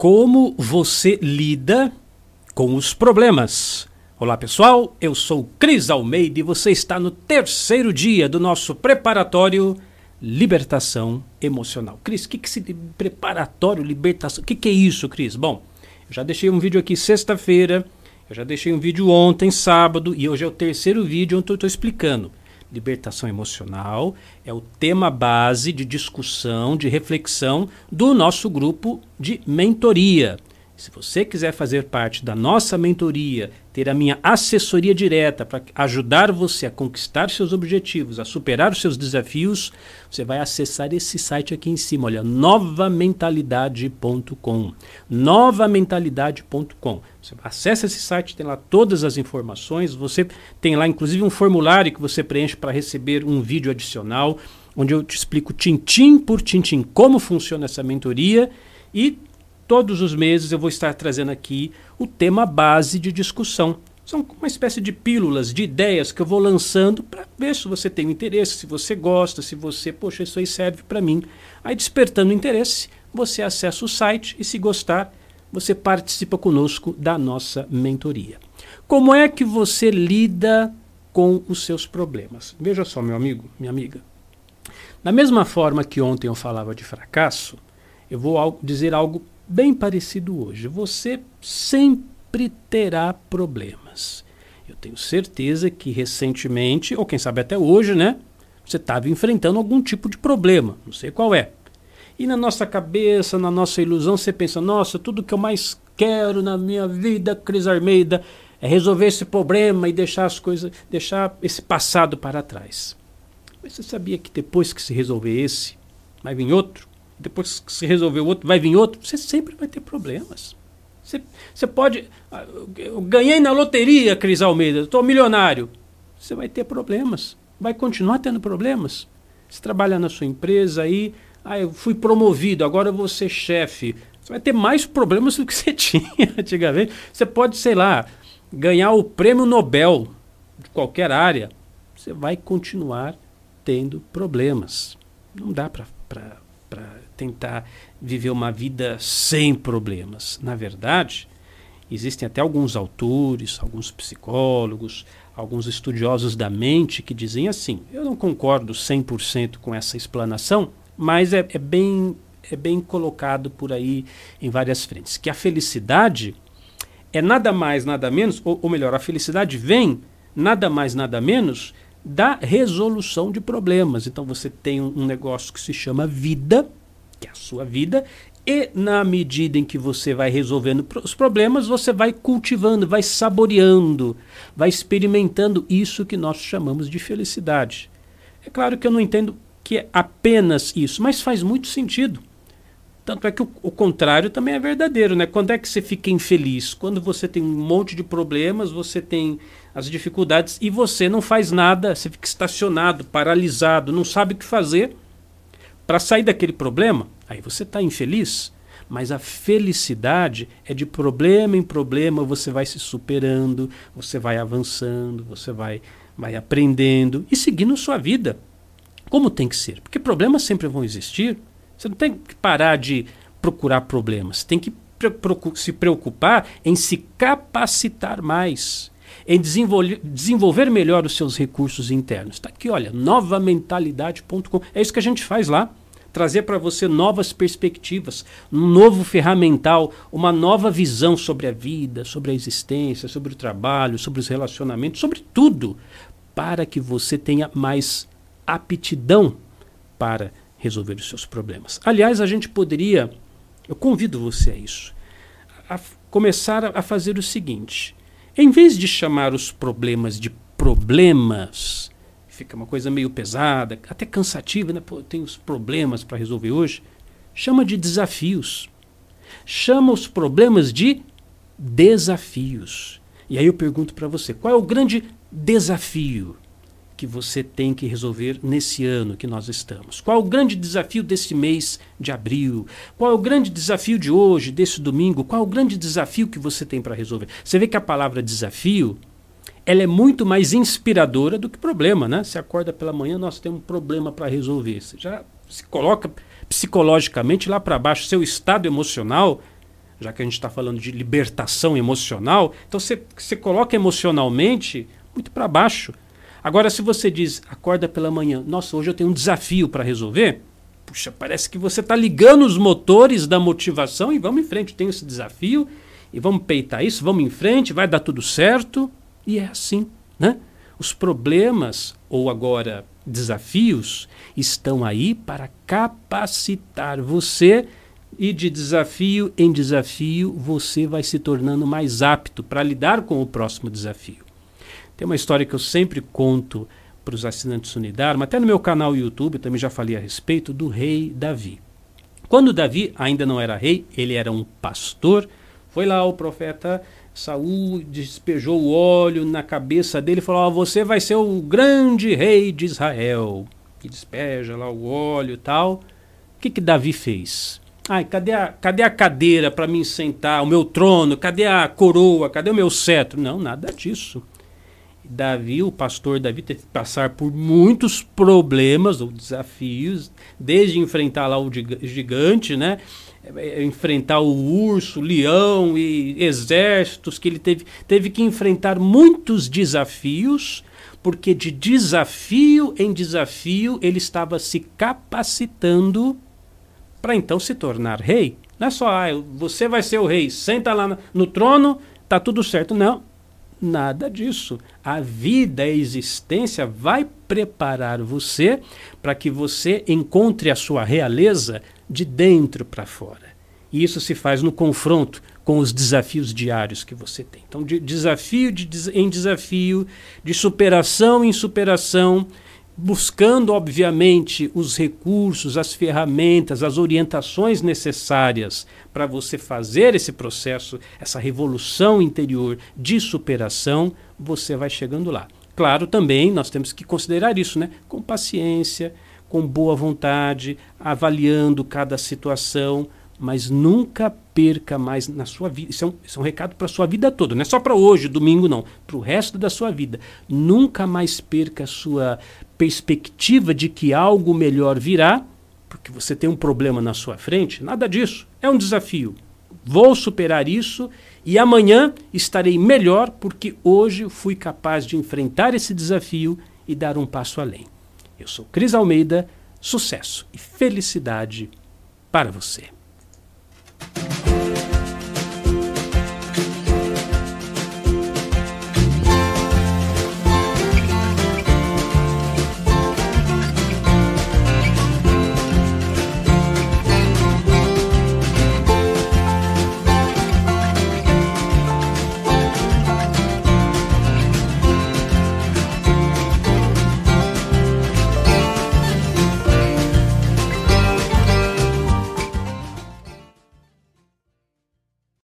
Como você lida com os problemas? Olá pessoal, eu sou Cris Almeida e você está no terceiro dia do nosso preparatório Libertação Emocional. Cris, o que, que se preparatório libertação? O que, que é isso, Cris? Bom, eu já deixei um vídeo aqui sexta-feira, eu já deixei um vídeo ontem, sábado, e hoje é o terceiro vídeo onde eu estou explicando libertação emocional, é o tema base de discussão, de reflexão do nosso grupo de mentoria. Se você quiser fazer parte da nossa mentoria, ter a minha assessoria direta para ajudar você a conquistar seus objetivos, a superar os seus desafios, você vai acessar esse site aqui em cima, olha, novamentalidade.com. Novamentalidade.com. Você acessa esse site, tem lá todas as informações, você tem lá inclusive um formulário que você preenche para receber um vídeo adicional, onde eu te explico tintim por tintim como funciona essa mentoria e todos os meses eu vou estar trazendo aqui o tema base de discussão. São uma espécie de pílulas, de ideias que eu vou lançando para ver se você tem interesse, se você gosta, se você, poxa, isso aí serve para mim. Aí, despertando interesse, você acessa o site e, se gostar, você participa conosco da nossa mentoria. Como é que você lida com os seus problemas? Veja só, meu amigo, minha amiga. Da mesma forma que ontem eu falava de fracasso, eu vou dizer algo bem parecido hoje. Você sempre terá problemas. Eu tenho certeza que recentemente, ou quem sabe até hoje, né? Você estava enfrentando algum tipo de problema, não sei qual é. E na nossa cabeça, na nossa ilusão, você pensa: nossa, tudo que eu mais quero na minha vida, Cris Armeida, é resolver esse problema e deixar as coisas, deixar esse passado para trás. Mas você sabia que depois que se resolver esse, vai vir outro? Depois que se resolver outro, vai vir outro, você sempre vai ter problemas. Você, você pode. Ah, eu ganhei na loteria, Cris Almeida, estou milionário. Você vai ter problemas. Vai continuar tendo problemas. Você trabalha na sua empresa aí, ah, eu fui promovido, agora eu vou ser chefe. Você vai ter mais problemas do que você tinha antigamente. Você pode, sei lá, ganhar o prêmio Nobel de qualquer área. Você vai continuar tendo problemas. Não dá para tentar viver uma vida sem problemas. Na verdade, existem até alguns autores, alguns psicólogos, alguns estudiosos da mente que dizem assim: eu não concordo 100% com essa explanação, mas é, é, bem, é bem colocado por aí em várias frentes. Que a felicidade é nada mais, nada menos, ou, ou melhor, a felicidade vem nada mais, nada menos da resolução de problemas. Então você tem um, um negócio que se chama vida que é a sua vida, e na medida em que você vai resolvendo os problemas, você vai cultivando, vai saboreando, vai experimentando isso que nós chamamos de felicidade. É claro que eu não entendo que é apenas isso, mas faz muito sentido. Tanto é que o, o, contrário também é verdadeiro, né? Quando é que você fica infeliz? Quando você tem um monte de problemas, você tem as dificuldades e você não faz nada, você fica estacionado, paralisado, não sabe o que fazer para sair daquele problema, aí você está infeliz, mas a felicidade é de problema em problema, você vai se superando, você vai avançando, você vai, vai aprendendo e seguindo sua vida. Como tem que ser? Porque problemas sempre vão existir. Você não tem que parar de procurar problemas, você tem que se preocupar em se capacitar mais, em desenvolver, desenvolver melhor os seus recursos internos. Está aqui, olha, novamentalidade.com. É isso que a gente faz lá trazer para você novas perspectivas, um novo ferramental, uma nova visão sobre a vida, sobre a existência, sobre o trabalho, sobre os relacionamentos, sobre tudo, para que você tenha mais aptidão para resolver os seus problemas. Aliás, a gente poderia, eu convido você a isso, a começar a fazer o seguinte: em vez de chamar os problemas de problemas, fica uma coisa meio pesada, até cansativa, né? Pô, tem os problemas para resolver hoje. Chama de desafios. Chama os problemas de desafios. E aí eu pergunto para você, qual é o grande desafio que você tem que resolver nesse ano que nós estamos? Qual é o grande desafio desse mês de abril? Qual é o grande desafio de hoje, desse domingo? Qual é o grande desafio que você tem para resolver? Você vê que a palavra desafio ela é muito mais inspiradora do que problema, né? Você acorda pela manhã, nós temos um problema para resolver. Você já se coloca psicologicamente lá para baixo, seu estado emocional, já que a gente está falando de libertação emocional, então você, você coloca emocionalmente muito para baixo. Agora, se você diz, acorda pela manhã, nossa, hoje eu tenho um desafio para resolver, puxa, parece que você está ligando os motores da motivação e vamos em frente, tenho esse desafio e vamos peitar isso, vamos em frente, vai dar tudo certo. E é assim, né? Os problemas, ou agora desafios, estão aí para capacitar você e de desafio em desafio você vai se tornando mais apto para lidar com o próximo desafio. Tem uma história que eu sempre conto para os assinantes Unidarma, até no meu canal YouTube também já falei a respeito do rei Davi. Quando Davi ainda não era rei, ele era um pastor, foi lá o profeta Saul despejou o óleo na cabeça dele e falou: Você vai ser o grande rei de Israel. Que despeja lá o óleo e tal. O que, que Davi fez? Ai, cadê a, cadê a cadeira para me sentar? O meu trono? Cadê a coroa? Cadê o meu cetro? Não, nada disso. Davi, o pastor Davi, teve que passar por muitos problemas ou desafios, desde enfrentar lá o gigante, né? É, enfrentar o urso, o leão e exércitos que ele teve, teve que enfrentar muitos desafios, porque de desafio em desafio ele estava se capacitando para então se tornar rei. Não é só, ah, você vai ser o rei, senta lá no trono, tá tudo certo. Não, nada disso. A vida, a existência vai preparar você para que você encontre a sua realeza de dentro para fora. E isso se faz no confronto com os desafios diários que você tem. Então, de desafio de, em desafio, de superação em superação, buscando, obviamente, os recursos, as ferramentas, as orientações necessárias para você fazer esse processo, essa revolução interior de superação, você vai chegando lá. Claro, também nós temos que considerar isso, né? Com paciência, com boa vontade, avaliando cada situação, mas nunca perca mais na sua vida. Isso é um, isso é um recado para a sua vida toda, não é só para hoje, domingo, não. Para o resto da sua vida. Nunca mais perca a sua perspectiva de que algo melhor virá, porque você tem um problema na sua frente. Nada disso. É um desafio. Vou superar isso e amanhã estarei melhor porque hoje fui capaz de enfrentar esse desafio e dar um passo além. Eu sou Cris Almeida, sucesso e felicidade para você. Yeah.